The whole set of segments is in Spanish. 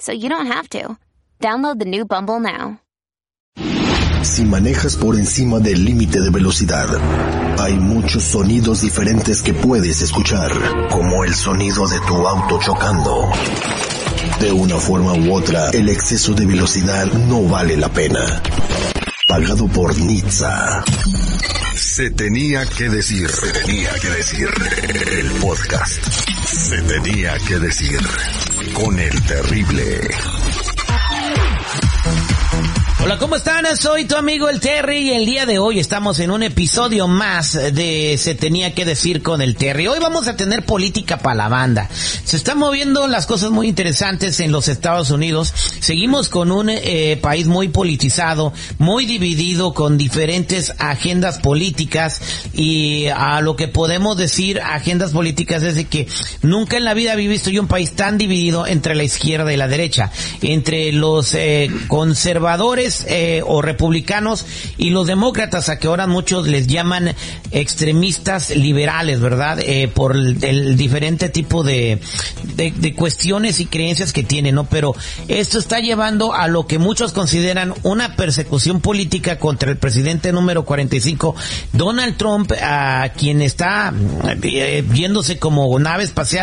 so you don't have to. Download the new Bumble now. Si manejas por encima del límite de velocidad, hay muchos sonidos diferentes que puedes escuchar, como el sonido de tu auto chocando. De una forma u otra, el exceso de velocidad no vale la pena. Pagado por Nizza. Se tenía que decir, se tenía que decir. El podcast. Se tenía que decir. Con el terrible. Hola, ¿cómo están? Soy tu amigo el Terry y el día de hoy estamos en un episodio más de Se tenía que decir con el Terry. Hoy vamos a tener política para la banda. Se están moviendo las cosas muy interesantes en los Estados Unidos. Seguimos con un eh, país muy politizado, muy dividido con diferentes agendas políticas y a lo que podemos decir agendas políticas es de que nunca en la vida había visto yo un país tan dividido entre la izquierda y la derecha, entre los eh, conservadores eh, o republicanos y los demócratas, a que ahora muchos les llaman extremistas liberales, ¿verdad? Eh, por el, diferente tipo de, de, cuestiones y creencias que tienen, ¿no? Pero esto está llevando a lo que muchos consideran una persecución política contra el presidente número 45, Donald Trump, a quien está eh, viéndose como nave espacial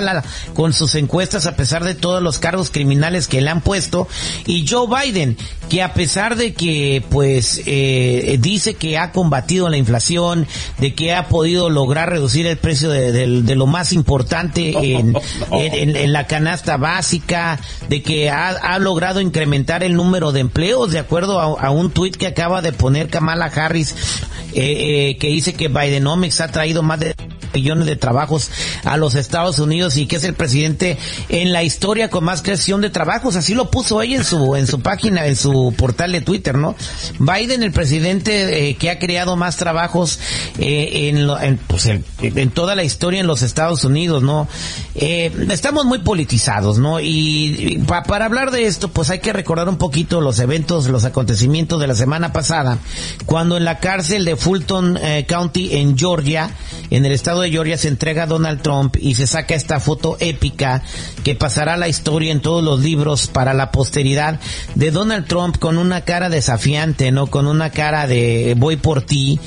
con sus encuestas a pesar de todos los cargos criminales que le han puesto, y Joe Biden, que a pesar de que pues eh, dice que ha combatido la inflación, de que ha podido lograr reducir el precio de, de, de lo más importante en, en, en, la canasta básica, de que ha, ha, logrado incrementar el número de empleos, de acuerdo a, a un tuit que acaba de poner Kamala Harris, eh, eh, que dice que Bidenomics ha traído más de millones de trabajos a los Estados Unidos y que es el presidente en la historia con más creación de trabajos. Así lo puso ella en su, en su página, en su portal de Twitter, ¿no? Biden, el presidente eh, que ha creado más trabajos eh, en, lo, en, pues, en, en, toda la historia en los Estados Unidos, ¿no? Eh, estamos muy politizados, ¿no? Y, pa, para hablar de esto, pues hay que recordar un poquito los eventos, los acontecimientos de la semana pasada, cuando en la cárcel de Fulton eh, County en Georgia, en el estado de Georgia se entrega a Donald Trump y se saca esta foto épica que pasará la historia en todos los libros para la posteridad de Donald Trump con una cara desafiante, ¿no? Con una cara de voy por ti.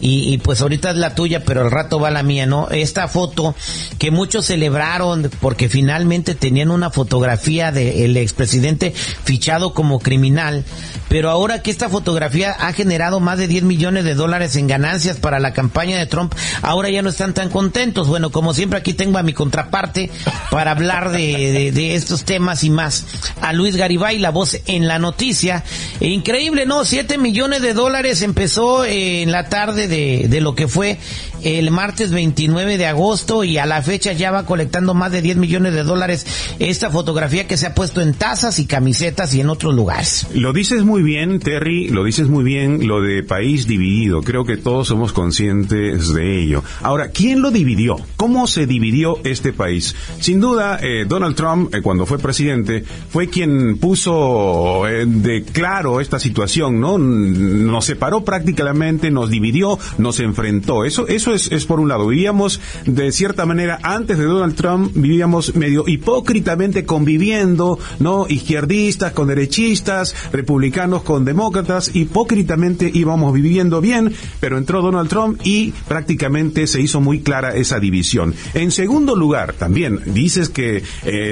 Y, y, pues ahorita es la tuya, pero al rato va la mía, ¿no? Esta foto que muchos celebraron porque finalmente tenían una fotografía del de expresidente fichado como criminal, pero ahora que esta fotografía ha generado más de 10 millones de dólares en ganancias para la campaña de Trump, ahora ya no están tan contentos. Bueno, como siempre aquí tengo a mi contraparte para hablar de, de, estos temas y más. A Luis Garibay, la voz en la noticia. E increíble, ¿no? 7 millones de dólares empezó en la tarde de, de, lo que fue el martes 29 de agosto y a la fecha ya va colectando más de 10 millones de dólares esta fotografía que se ha puesto en tazas y camisetas y en otros lugares. Lo dices muy bien, Terry, lo dices muy bien, lo de país dividido. Creo que todos somos conscientes de ello. Ahora, ¿quién lo dividió? ¿Cómo se dividió este país? Sin duda, eh, Donald Trump, eh, cuando fue presidente, fue quien puso eh, de claro esta situación, ¿no? Nos separó prácticamente, nos dividió, nos enfrentó. Eso, eso es, por un lado. Vivíamos de cierta manera, antes de Donald Trump, vivíamos medio hipócritamente conviviendo, ¿no? Izquierdistas con derechistas, republicanos con demócratas, hipócritamente íbamos viviendo bien, pero entró Donald Trump y prácticamente se hizo muy clara esa división. En segundo lugar, también dices que eh,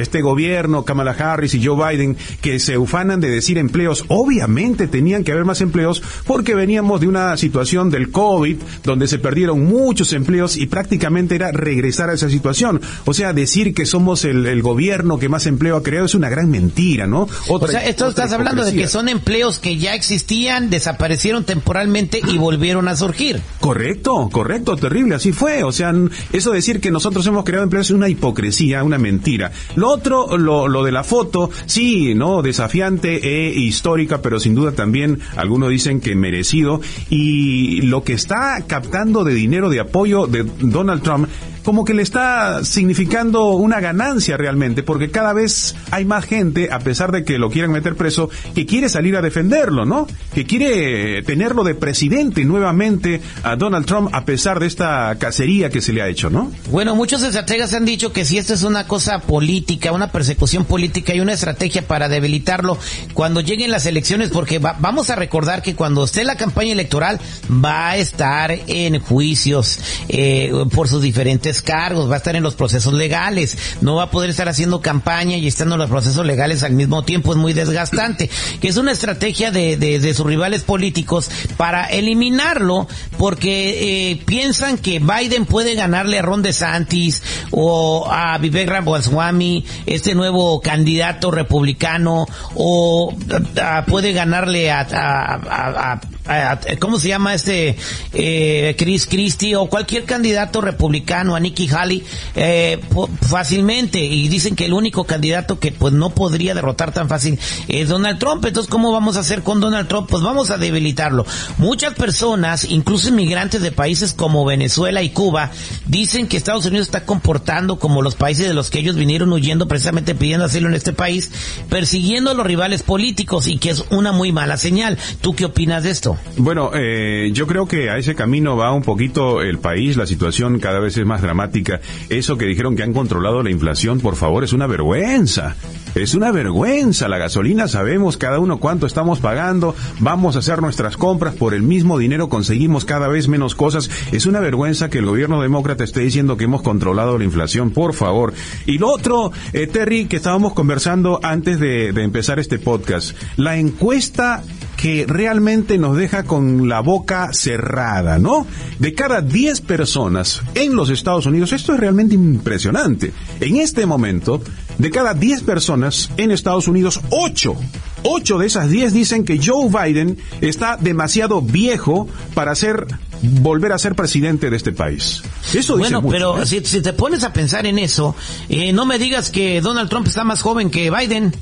este gobierno, Kamala Harris y Joe Biden, que se ufanan de decir empleos, obviamente tenían que haber más empleos porque veníamos de una situación del COVID donde se perdieron muchos empleos y prácticamente era regresar a esa situación. O sea, decir que somos el, gobierno que más empleo ha creado es una gran mentira, ¿no? o sea, esto estás hablando de que son empleos que ya existían, desaparecieron temporalmente y volvieron a surgir. Correcto, correcto, terrible, así fue. O sea, eso decir que nosotros hemos creado empleos es una hipocresía, una mentira. Lo otro, lo, lo de la foto, sí, ¿no? Desafiante e histórica, pero sin duda también algunos dicen que merecido. Y lo que está captando de dinero de apoyo de Donald Trump como que le está significando una ganancia realmente, porque cada vez hay más gente, a pesar de que lo quieran meter preso, que quiere salir a defenderlo, ¿no? Que quiere tenerlo de presidente nuevamente a Donald Trump, a pesar de esta cacería que se le ha hecho, ¿no? Bueno, muchos estrategas han dicho que si esto es una cosa política, una persecución política y una estrategia para debilitarlo cuando lleguen las elecciones, porque vamos a recordar que cuando esté la campaña electoral va a estar en juicios eh, por sus diferentes cargos, va a estar en los procesos legales, no va a poder estar haciendo campaña y estando en los procesos legales al mismo tiempo, es muy desgastante, que es una estrategia de, de, sus rivales políticos para eliminarlo porque eh, piensan que Biden puede ganarle a Ron DeSantis o a Vivek Ramaswamy, este nuevo candidato republicano, o puede ganarle a, a, ¿cómo se llama este eh, Chris Christie o cualquier candidato republicano, a Nikki Haley, eh, fácilmente y dicen que el único candidato que pues no podría derrotar tan fácil es Donald Trump. Entonces, ¿cómo vamos a hacer con Donald Trump? Pues vamos a debilitarlo. Muchas personas, incluso inmigrantes de países como Venezuela y Cuba, dicen que Estados Unidos está comportando como los países de los que ellos vinieron huyendo precisamente pidiendo asilo en este país, persiguiendo a los rivales políticos y que es una muy mala señal. ¿Tú qué opinas de esto? Bueno, eh, yo creo que a ese camino va un poquito el país, la situación cada vez es más dramática. Eso que dijeron que han controlado la inflación, por favor, es una vergüenza. Es una vergüenza. La gasolina sabemos cada uno cuánto estamos pagando. Vamos a hacer nuestras compras por el mismo dinero. Conseguimos cada vez menos cosas. Es una vergüenza que el gobierno demócrata esté diciendo que hemos controlado la inflación. Por favor. Y lo otro, eh, Terry, que estábamos conversando antes de, de empezar este podcast. La encuesta que realmente nos deja con la boca cerrada, ¿no? De cada 10 personas en los Estados Unidos, esto es realmente impresionante. En este momento, de cada 10 personas en Estados Unidos, 8 8 de esas 10 dicen que Joe Biden está demasiado viejo para ser volver a ser presidente de este país. Eso dice Bueno, pero ¿eh? si, te pones a pensar en eso, eh, no me digas que Donald Trump está más joven que Biden.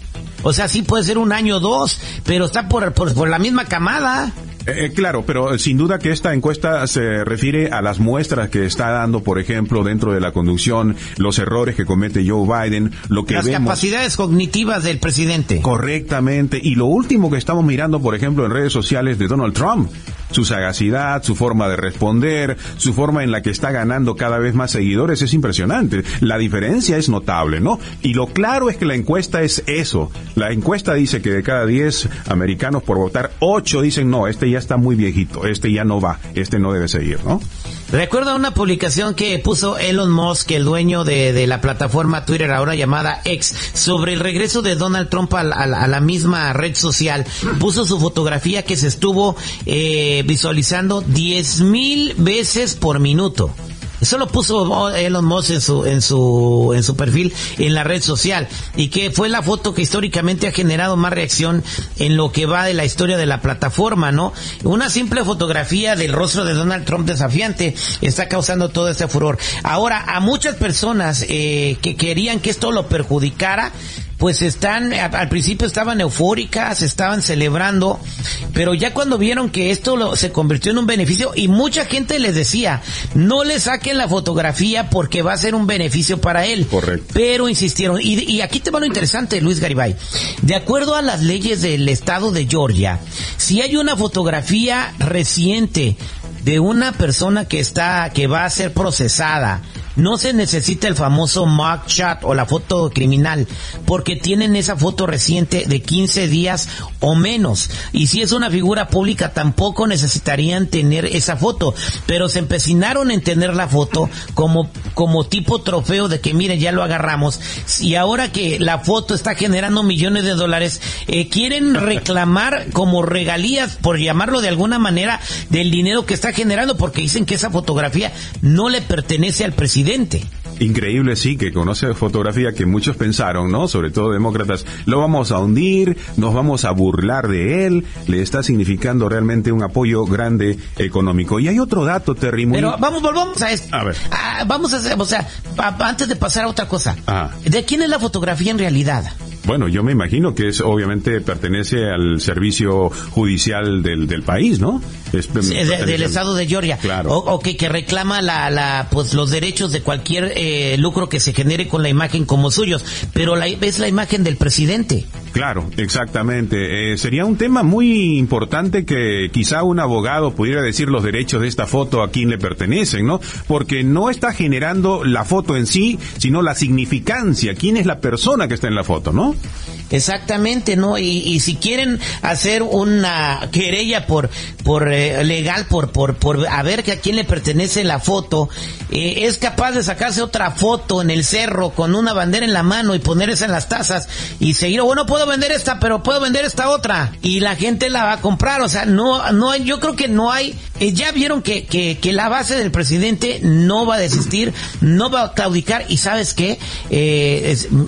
O sea, sí puede ser un año o dos, pero está por, por, la misma camada. Eh, eh, claro, pero sin duda que esta encuesta se refiere a las muestras que está dando, por ejemplo, dentro de la conducción, los errores que comete Joe Biden, lo que las capacidades cognitivas del presidente. Correctamente. Y lo último que estamos mirando, por ejemplo, en redes sociales de Donald Trump, su sagacidad, su forma de responder, su forma en la que está ganando cada vez más seguidores es impresionante. La diferencia es notable, ¿no? Y lo claro es que la encuesta es eso. La encuesta dice que de cada 10 americanos por votar, 8 dicen no, este ya está muy viejito, este ya no va, este no debe seguir, ¿no? Recuerdo una publicación que puso Elon Musk, el dueño de, la plataforma Twitter ahora llamada X, sobre el regreso de Donald Trump a, la misma red social. Puso su fotografía que se estuvo eh, visualizando 10 mil veces por minuto. Eso lo puso Elon Musk en su, en su, en su perfil en la red social y que fue la foto que históricamente ha generado más reacción en lo que va de la historia de la plataforma, ¿no? Una simple fotografía del rostro de Donald Trump desafiante está causando todo ese furor. Ahora, a muchas personas eh, que querían que esto lo perjudicara, pues están, al principio estaban eufóricas, estaban celebrando, pero ya cuando vieron que esto se convirtió en un beneficio y mucha gente les decía, no le saquen la fotografía porque va a ser un beneficio para él. Correcto. Pero insistieron, y, y aquí te va lo interesante, Luis Garibay. De acuerdo a las leyes del estado de Georgia, si hay una fotografía reciente de una persona que está, que va a ser procesada no se necesita el famoso mugshot o la foto criminal, porque tienen esa foto reciente de 15 días o menos. Y si es una figura pública, tampoco necesitarían tener esa foto. Pero se empecinaron en tener la foto como, como tipo trofeo de que, miren, ya lo agarramos. Y ahora que la foto está generando millones de dólares, eh, quieren reclamar como regalías, por llamarlo de alguna manera, del dinero que está generando, porque dicen que esa fotografía no le pertenece al presidente Increíble, sí, que conoce fotografía que muchos pensaron, ¿no? Sobre todo demócratas, lo vamos a hundir, nos vamos a burlar de él, le está significando realmente un apoyo grande económico. Y hay otro dato, Terry, Pero vamos, volvamos a esto. A ver. Ah, vamos a hacer, o sea, antes de pasar a otra cosa. ¿De quién es la fotografía en realidad? Bueno, yo me imagino que es obviamente pertenece al servicio judicial del, del país, ¿no? Del estado de Georgia. Claro. O, que, que reclama la, la, pues los derechos de cualquier eh, lucro que se genere con la imagen como suyos. Pero la, es la imagen del presidente. Claro, exactamente. Eh, sería un tema muy importante que quizá un abogado pudiera decir los derechos de esta foto a quién le pertenecen, ¿no? Porque no está generando la foto en sí, sino la significancia. ¿Quién es la persona que está en la foto, no? Exactamente, ¿no? Y, y si quieren hacer una querella por, por eh, legal, por, por, por a ver que a quién le pertenece la foto, eh, es capaz de sacarse otra foto en el cerro con una bandera en la mano y poner esa en las tazas y seguir, bueno, puedo vender esta, pero puedo vender esta otra y la gente la va a comprar, o sea, no, no yo creo que no hay, eh, ya vieron que, que, que, la base del presidente no va a desistir, no va a claudicar y sabes qué,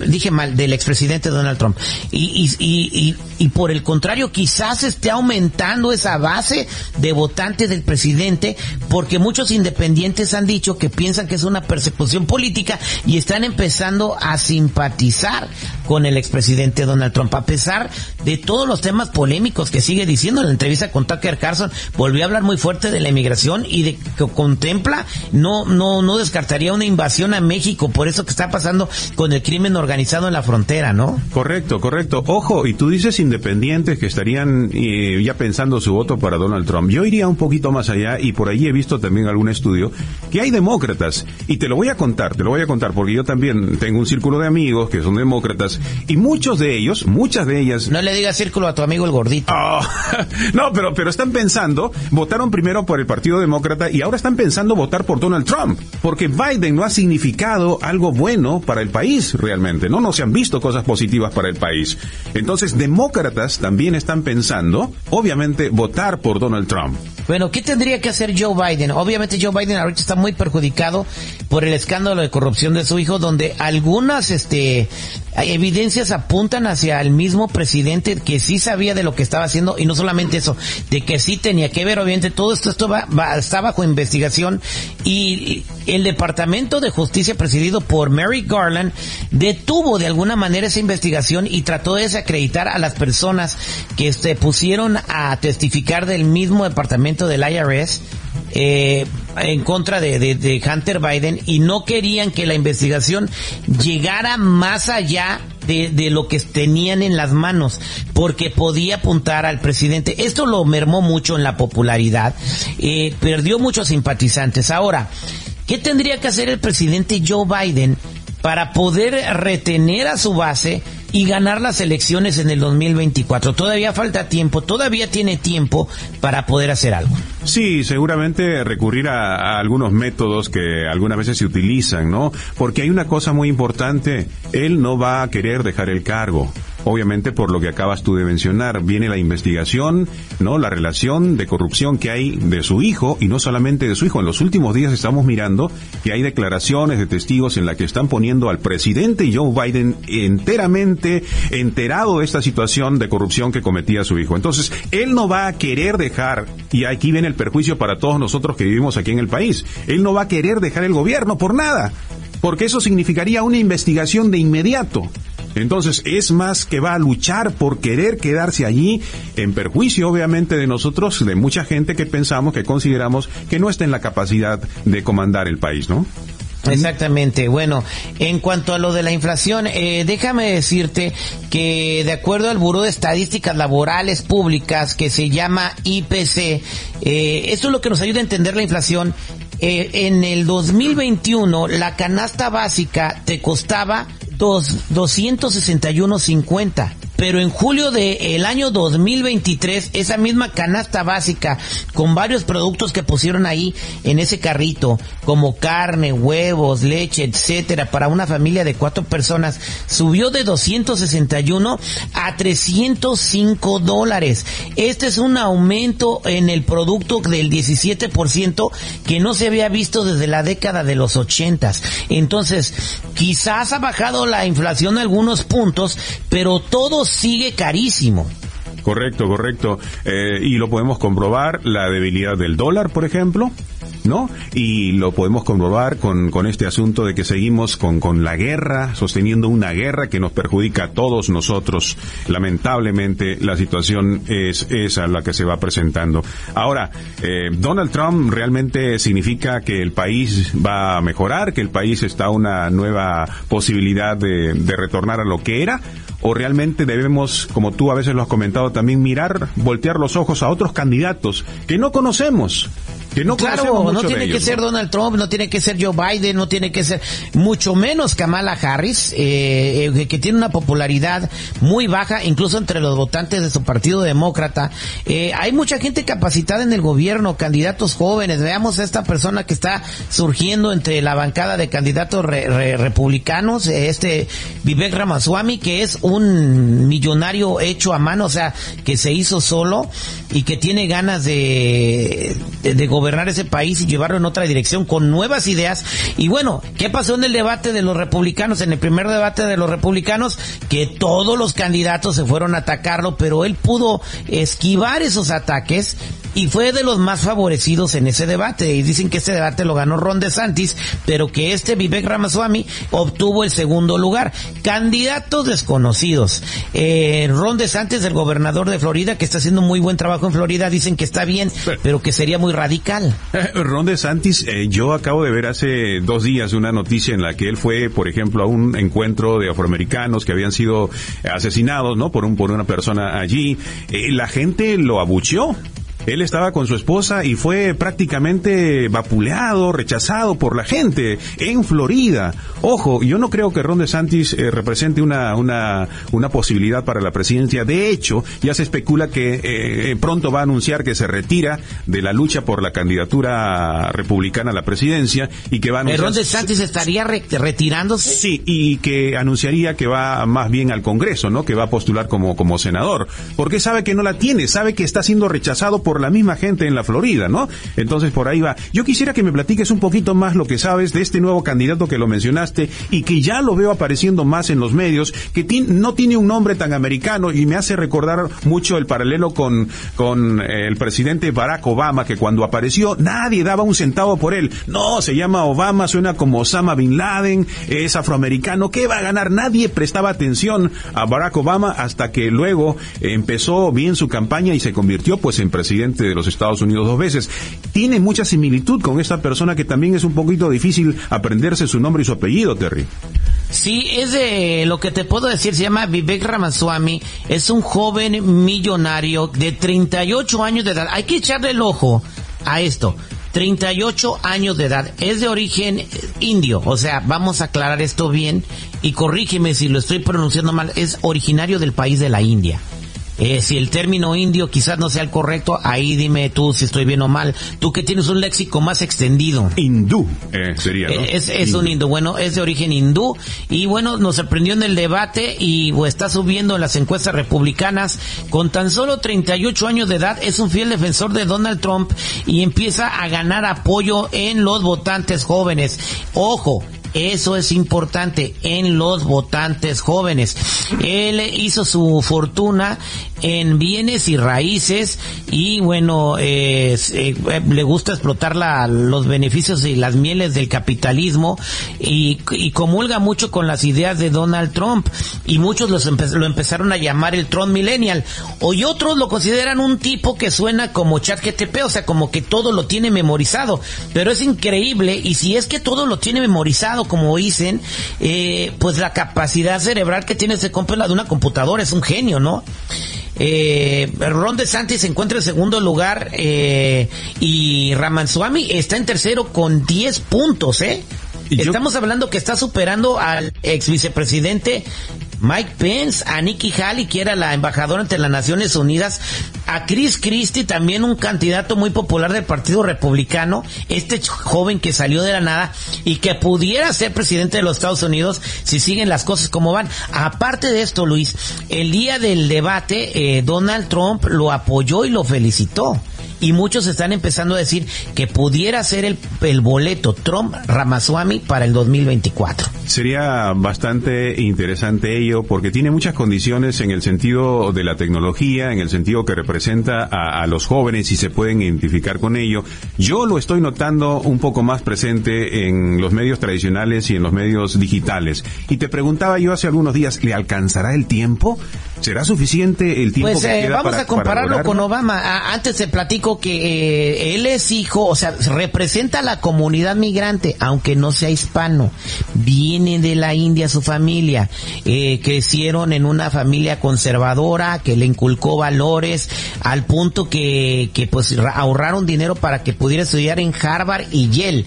dije mal, del expresidente Donald Trump y, y, y, por el contrario quizás esté aumentando esa base de votantes del presidente porque muchos independientes han dicho que piensan que es una persecución política y están empezando a simpatizar con el expresidente Donald Trump a pesar de todos los temas polémicos que sigue diciendo en la entrevista con Tucker Carlson volvió a hablar muy fuerte de la inmigración y de que contempla no no no descartaría una invasión a México por eso que está pasando con el crimen organizado en la frontera, ¿no? Correcto, correcto. Ojo, y tú dices independientes que estarían eh, ya pensando su voto para Donald Trump. Yo iría un poquito más allá y por ahí he visto también algún estudio que hay demócratas. Y te lo voy a contar, te lo voy a contar porque yo también tengo un círculo de amigos que son demócratas y muchos de ellos, muchas de ellas... No le digas círculo a tu amigo el gordito. Oh, no, pero, pero están pensando, votaron primero por el Partido Demócrata y ahora están pensando votar por Donald Trump. Porque Biden no ha significado algo bueno para el país realmente, ¿no? No se han visto cosas positivas para el país. Entonces, demócratas también están pensando, obviamente, votar por Donald Trump. Bueno, ¿qué tendría que hacer Joe Biden? Obviamente Joe Biden ahorita está muy perjudicado por el escándalo de corrupción de su hijo, donde algunas este, evidencias apuntan hacia el mismo presidente que sí sabía de lo que estaba haciendo y no solamente eso, de que sí tenía que ver, obviamente todo esto, esto va, está bajo investigación y el Departamento de Justicia presidido por Mary Garland detuvo de alguna manera esa investigación y trató de desacreditar a las personas que se pusieron a testificar del mismo departamento del IRS eh, en contra de, Hunter Biden y no querían que la investigación llegara más allá de, lo que tenían en las manos, porque podía apuntar al presidente. Esto lo mermó mucho en la popularidad, eh, perdió muchos simpatizantes. Ahora, ¿qué tendría que hacer el presidente Joe Biden para poder retener a su base y ganar las elecciones en el 2024. Todavía falta tiempo, todavía tiene tiempo para poder hacer algo. Sí, seguramente recurrir a, algunos métodos que algunas veces se utilizan, ¿no? Porque hay una cosa muy importante, él no va a querer dejar el cargo obviamente por lo que acabas tú de mencionar, viene la investigación, ¿no? La relación de corrupción que hay de su hijo y no solamente de su hijo. En los últimos días estamos mirando que hay declaraciones de testigos en la que están poniendo al presidente Joe Biden enteramente enterado de esta situación de corrupción que cometía su hijo. Entonces, él no va a querer dejar, y aquí viene el perjuicio para todos nosotros que vivimos aquí en el país, él no va a querer dejar el gobierno por nada, porque eso significaría una investigación de inmediato. Entonces es más que va a luchar por querer quedarse allí en perjuicio obviamente de nosotros, de mucha gente que pensamos, que consideramos que no está en la capacidad de comandar el país, ¿no? Exactamente. Bueno, en cuanto a lo de la inflación, eh, déjame decirte que de acuerdo al Buró de Estadísticas Laborales Públicas, que se llama IPC, eh, esto es lo que nos ayuda a entender la inflación, eh, en el 2021 la canasta básica te costaba 261.50 pero en julio del el año 2023 esa misma canasta básica con varios productos que pusieron ahí en ese carrito como carne, huevos, leche, etcétera para una familia de cuatro personas subió de 261 a 305 dólares. Este es un aumento en el producto del 17% que no se había visto desde la década de los 80. Entonces, quizás ha bajado la inflación algunos puntos, pero todo sigue carísimo. Correcto, correcto. Eh, y lo podemos comprobar, la debilidad del dólar, por ejemplo, ¿no? Y lo podemos comprobar con, con este asunto de que seguimos con, con la guerra, sosteniendo una guerra que nos perjudica a todos nosotros. Lamentablemente, la situación es esa la que se va presentando. Ahora, eh, Donald Trump realmente significa que el país va a mejorar, que el país está una nueva posibilidad de, de retornar a lo que era, o realmente debemos, como tú a veces lo has comentado también, mirar, voltear los ojos a otros candidatos que no conocemos, que no claro, no tiene que ser Donald Trump, no tiene que ser Joe Biden, no tiene que ser mucho menos Kamala Harris, eh, eh, que tiene una popularidad muy baja, incluso entre los votantes de su partido demócrata. Eh, hay mucha gente capacitada en el gobierno, candidatos jóvenes. Veamos a esta persona que está surgiendo entre la bancada de candidatos republicanos, este Vivek Ramaswamy, que es un millonario hecho a mano, o sea, que se hizo solo y que tiene ganas de, de, de gobernar gobernar ese país y llevarlo en otra dirección con nuevas ideas. Y bueno, ¿qué pasó en el debate de los republicanos? En el primer debate de los republicanos, que todos los candidatos se fueron a atacarlo, pero él pudo esquivar esos ataques y fue de los más favorecidos en ese debate. Y dicen que ese debate lo ganó Ron DeSantis, pero que este Vivek Ramaswamy obtuvo el segundo lugar. Candidatos desconocidos. Eh, Ron DeSantis, el gobernador de Florida, que está haciendo muy buen trabajo en Florida, dicen que está bien, pero que sería muy radical. Ron DeSantis, eh, yo acabo de ver hace dos días una noticia en la que él fue, por ejemplo, a un encuentro de afroamericanos que habían sido asesinados, ¿no? Por un por una persona allí. Eh, la gente lo abucheó él estaba con su esposa y fue prácticamente vapuleado, rechazado por la gente en Florida. Ojo, yo no creo que Ron DeSantis eh, represente una, una, una posibilidad para la presidencia. De hecho, ya se especula que eh, pronto va a anunciar que se retira de la lucha por la candidatura republicana a la presidencia y que va a anunciar... ¿Ron DeSantis estaría retirándose? Sí, y que anunciaría que va más bien al Congreso, ¿no? Que va a postular como, como senador. Porque sabe que no la tiene, sabe que está siendo rechazado por la misma gente en la Florida, ¿no? Entonces por ahí va. Yo quisiera que me platiques un poquito más lo que sabes de este nuevo candidato que lo mencionaste y que ya lo veo apareciendo más en los medios, que no tiene un nombre tan americano y me hace recordar mucho el paralelo con, con eh, el presidente Barack Obama, que cuando apareció nadie daba un centavo por él. No, se llama Obama, suena como Osama Bin Laden, es afroamericano, ¿qué va a ganar? Nadie prestaba atención a Barack Obama hasta que luego empezó bien su campaña y se convirtió pues en presidente de los Estados Unidos dos veces. Tiene mucha similitud con esta persona que también es un poquito difícil aprenderse su nombre y su apellido, Terry. Sí, es de lo que te puedo decir, se llama Vivek Ramaswamy, es un joven millonario de 38 años de edad. Hay que echarle el ojo a esto. 38 años de edad, es de origen indio, o sea, vamos a aclarar esto bien y corrígeme si lo estoy pronunciando mal, es originario del país de la India. Eh, si el término indio quizás no sea el correcto, ahí dime tú si estoy bien o mal. Tú que tienes un léxico más extendido. Hindú eh, sería. ¿no? Es, es un hindú. Bueno, es de origen hindú. Y bueno, nos sorprendió en el debate y pues, está subiendo en las encuestas republicanas. Con tan solo 38 años de edad, es un fiel defensor de Donald Trump y empieza a ganar apoyo en los votantes jóvenes. Ojo, eso es importante en los votantes jóvenes. Él hizo su fortuna en bienes y raíces y bueno, eh, le gusta explotar la, los beneficios y las mieles del capitalismo y, y, comulga mucho con las ideas de Donald Trump. Y muchos los lo empezaron a llamar el Trump Millennial. Y otros lo consideran un tipo que suena como chat GTP, o sea, como que todo lo tiene memorizado, pero es increíble y si es que todo lo tiene memorizado como dicen, eh, pues la capacidad cerebral que tiene ese compa la de una computadora es un genio, ¿no? Eh, Ron DeSantis se encuentra en segundo lugar eh, y Ramaswamy está en tercero con 10 puntos, ¿eh? Estamos hablando que está superando al ex vicepresidente Mike Pence, a Nikki Haley, que era la embajadora ante las Naciones Unidas, a Chris Christie, también un candidato muy popular del Partido Republicano, este joven que salió de la nada y que pudiera ser presidente de los Estados Unidos si siguen las cosas como van. Aparte de esto, Luis, el día del debate, eh, Donald Trump lo apoyó y lo felicitó y muchos están empezando a decir que pudiera ser el, el boleto Trump Ramaswamy para el 2024. Sería bastante interesante ello porque tiene muchas condiciones en el sentido de la tecnología, en el sentido que representa a, a los jóvenes y se pueden identificar con ello. Yo lo estoy notando un poco más presente en los medios tradicionales y en los medios digitales. Y te preguntaba yo hace algunos días, ¿le alcanzará el tiempo? ¿Será suficiente el tiempo pues, que eh, queda vamos para, a compararlo para con Obama. A- antes te platico que eh, él es hijo, o sea, representa a la comunidad migrante, aunque no sea hispano. Viene de la India su familia. Eh, crecieron en una familia conservadora que le inculcó valores al punto que, que pues ra- ahorraron dinero para que pudiera estudiar en Harvard y Yale.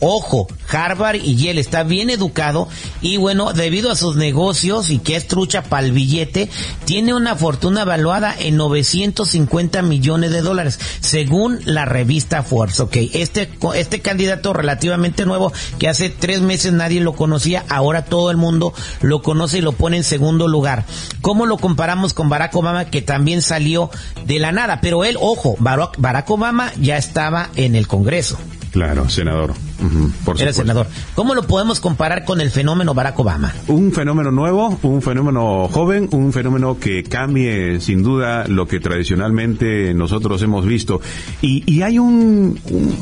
Ojo, Harvard y Yale está bien educado y bueno, debido a sus negocios y que es trucha para el billete, tiene una fortuna evaluada en 950 millones de dólares, según la revista Forbes. Ok, este, este candidato relativamente nuevo, que hace tres meses nadie lo conocía, ahora todo el mundo lo conoce y lo pone en segundo lugar. ¿Cómo lo comparamos con Barack Obama, que también salió de la nada? Pero él, ojo, Barack Obama ya estaba en el Congreso. Claro, senador. Por Era senador. ¿Cómo lo podemos comparar con el fenómeno Barack Obama? Un fenómeno nuevo, un fenómeno joven, un fenómeno que cambie sin duda lo que tradicionalmente nosotros hemos visto. Y, y hay un, un-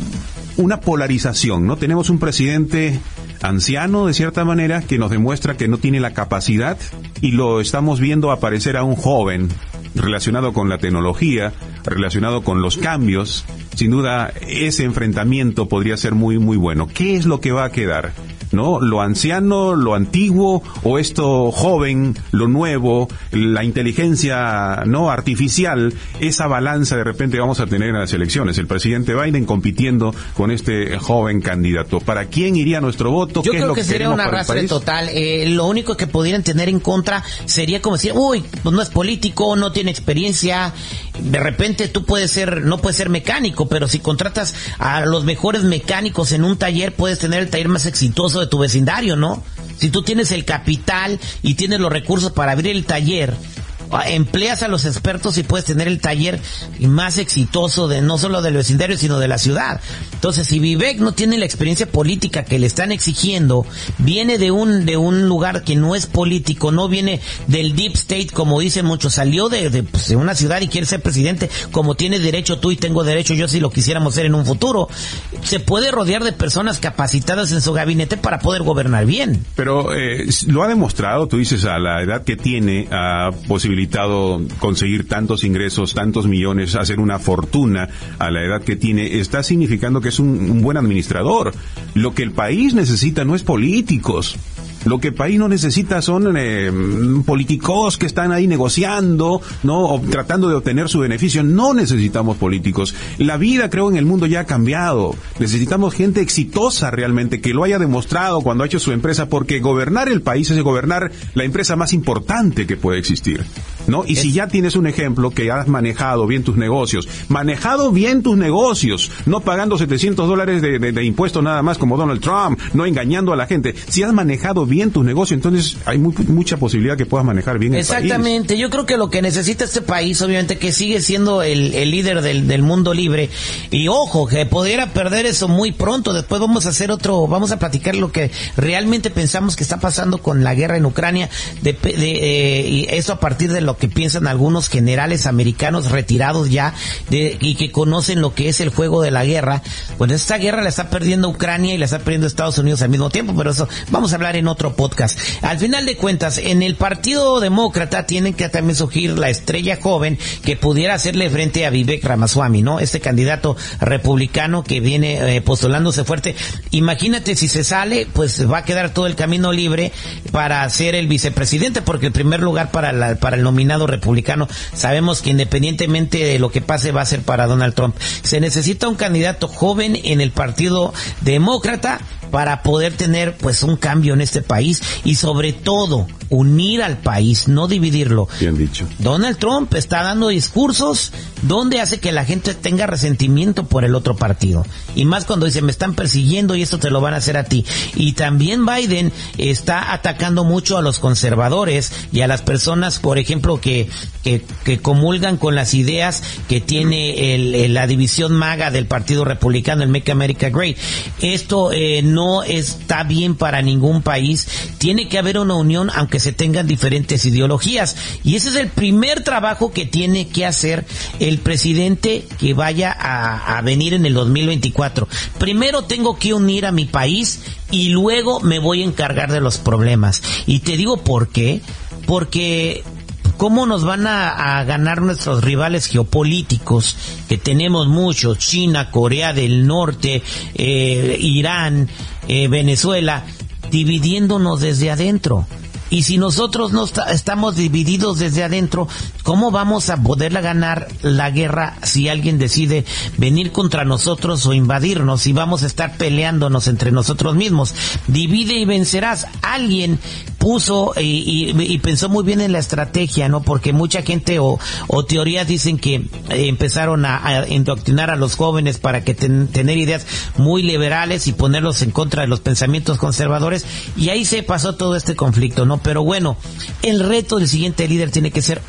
una polarización, ¿no? Tenemos un presidente anciano, de cierta manera, que nos demuestra que no tiene la capacidad y lo estamos viendo aparecer a un joven relacionado con la tecnología, relacionado con los cambios. Sin duda, ese enfrentamiento podría ser muy, muy bueno. ¿Qué es lo que va a quedar? ¿No? Lo anciano, lo antiguo, o esto joven, lo nuevo, la inteligencia, ¿no? Artificial, esa balanza de repente vamos a tener en las elecciones. El presidente Biden compitiendo con este joven candidato. ¿Para quién iría nuestro voto? Yo ¿Qué es creo lo que sería queremos un arrastre total. Eh, lo único que pudieran tener en contra sería como decir, uy, pues no es político, no tiene experiencia. De repente tú puedes ser, no puedes ser mecánico, pero si contratas a los mejores mecánicos en un taller, puedes tener el taller más exitoso de tu vecindario, ¿no? Si tú tienes el capital y tienes los recursos para abrir el taller, empleas a los expertos y puedes tener el taller más exitoso de no solo del vecindario sino de la ciudad. Entonces, si Vivek no tiene la experiencia política que le están exigiendo, viene de un de un lugar que no es político, no viene del deep state como dicen muchos, salió de, de, pues, de una ciudad y quiere ser presidente, como tienes derecho tú y tengo derecho yo si lo quisiéramos ser en un futuro, se puede rodear de personas capacitadas en su gabinete para poder gobernar bien. Pero eh, lo ha demostrado, tú dices, a la edad que tiene, ha posibilitado conseguir tantos ingresos, tantos millones, hacer una fortuna a la edad que tiene, está significando que es un, un buen administrador. Lo que el país necesita no es políticos. Lo que el país no necesita son eh, políticos que están ahí negociando, ¿no? O tratando de obtener su beneficio. No necesitamos políticos. La vida, creo, en el mundo ya ha cambiado. Necesitamos gente exitosa realmente, que lo haya demostrado cuando ha hecho su empresa, porque gobernar el país es gobernar la empresa más importante que puede existir. ¿No? Y si ya tienes un ejemplo que has manejado bien tus negocios, manejado bien tus negocios, no pagando 700 dólares de, de, de impuestos nada más como Donald Trump, no engañando a la gente. Si has manejado bien tus negocios, entonces hay muy- mucha posibilidad que puedas manejar bien el país. Exactamente, yo creo que lo que necesita este país, obviamente, que sigue siendo el, el líder del, del mundo libre, y ojo, que pudiera perder eso muy pronto, después vamos a hacer otro, vamos a platicar lo que realmente pensamos que está pasando con la guerra en Ucrania, de, de, eh, y eso a partir de lo que piensan algunos generales americanos retirados ya, de, y que conocen lo que es el juego de la guerra, bueno, esta guerra la está perdiendo Ucrania y la está perdiendo Estados Unidos al mismo tiempo, pero eso vamos a hablar en otro podcast. Al final de cuentas, en el Partido Demócrata tienen que también surgir la estrella joven que pudiera hacerle frente a Vivek Ramaswamy, ¿no? Este candidato republicano que viene eh, postulándose fuerte. Imagínate si se sale, pues va a quedar todo el camino libre para ser el vicepresidente, porque el primer lugar para la, para el nominado inclinado republicano. Sabemos que independientemente de lo que pase va a ser para Donald Trump. Se necesita un candidato joven en el Partido Demócrata para poder tener pues un cambio en este país y sobre todo unir al país, no dividirlo. Bien dicho. Donald Trump está dando discursos donde hace que la gente tenga resentimiento por el otro partido. Y más cuando dice, me están persiguiendo y esto te lo van a hacer a ti. Y también Biden está atacando mucho a los conservadores y a las personas, por ejemplo, que, que, que comulgan con las ideas que tiene el, la división maga del Partido Republicano, el Make America Great. Esto eh, no está bien para ningún país. Tiene que haber una unión, aunque se tengan diferentes ideologías. Y ese es el primer trabajo que tiene que hacer el presidente que vaya a, a venir en el 2024. Primero tengo que unir a mi país y luego me voy a encargar de los problemas. Y te digo por qué. Porque cómo nos van a, ganar nuestros rivales geopolíticos, que tenemos muchos, China, Corea del Norte, eh, Irán, eh, Venezuela, dividiéndonos desde adentro. Y si nosotros no estamos divididos desde adentro, ¿cómo vamos a poderla ganar la guerra si alguien decide venir contra nosotros o invadirnos y vamos a estar peleándonos entre nosotros mismos? Divide y vencerás. Alguien puso y, pensó muy bien en la estrategia, ¿no? Porque mucha gente o, teorías dicen que eh, empezaron a, a, indoctrinar a los jóvenes para que ten, tener ideas muy liberales y ponerlos en contra de los pensamientos conservadores y ahí se pasó todo este conflicto, ¿no? Pero bueno, el reto del siguiente líder tiene que ser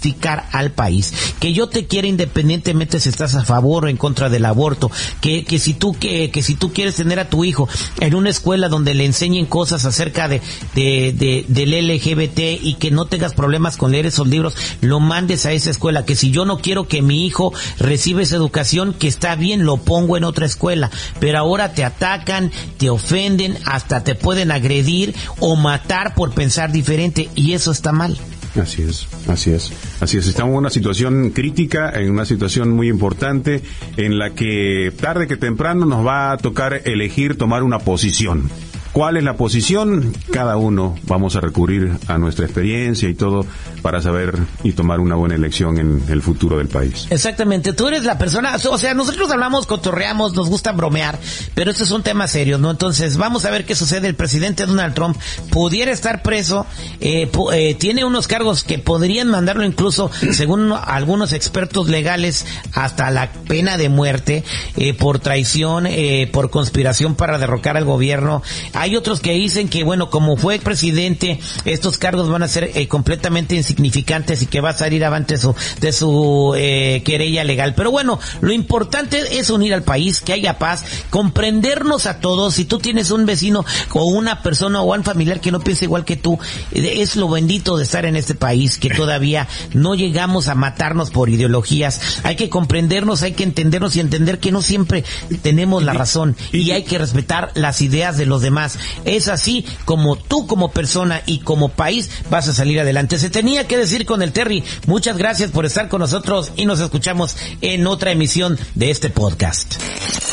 unificar al país. Que yo te quiera independientemente si estás a favor o en contra del aborto. Que, que si tú, que, que si tú quieres tener a tu hijo en una escuela donde le enseñen cosas acerca de, de, de, del LGBT y que no tengas problemas con leer esos libros, lo mandes a esa escuela. Que si yo no quiero que mi hijo reciba esa educación, que está bien, lo pongo en otra escuela. Pero ahora te atacan, te ofenden, hasta te pueden agredir o matar por pensar diferente y eso está mal. Así es, así es, así es. Estamos en una situación crítica, en una situación muy importante, en la que tarde que temprano nos va a tocar elegir tomar una posición. ¿Cuál es la posición? Cada uno vamos a recurrir a nuestra experiencia y todo para saber y tomar una buena elección en el futuro del país. Exactamente, tú eres la persona, o sea, nosotros hablamos, cotorreamos, nos gusta bromear, pero estos son temas serios, ¿no? Entonces, vamos a ver qué sucede. El presidente Donald Trump pudiera estar preso, eh, eh, tiene unos cargos que podrían mandarlo incluso, según algunos expertos legales, hasta la pena de muerte eh, por traición, por conspiración para derrocar al gobierno. Hay otros que dicen que, bueno, como fue presidente, estos cargos van a ser eh, completamente insignificantes y que va a salir avante su, de su eh, querella legal. Pero bueno, lo importante es unir al país, que haya paz, comprendernos a todos. Si tú tienes un vecino o una persona o un familiar que no piensa igual que tú, eh, es lo bendito de estar en este país, que todavía no llegamos a matarnos por ideologías. Hay que comprendernos, hay que entendernos y entender que no siempre tenemos la razón y hay que respetar las ideas de los demás. Es así como tú como persona y como país vas a salir adelante. Se tenía que decir con el Terry. Muchas gracias por estar con nosotros y nos escuchamos en otra emisión de este podcast.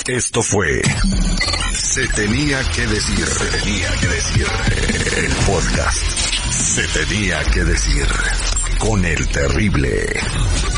Esto fue Se tenía que decir, se tenía que decir el podcast. Se tenía que decir con el terrible.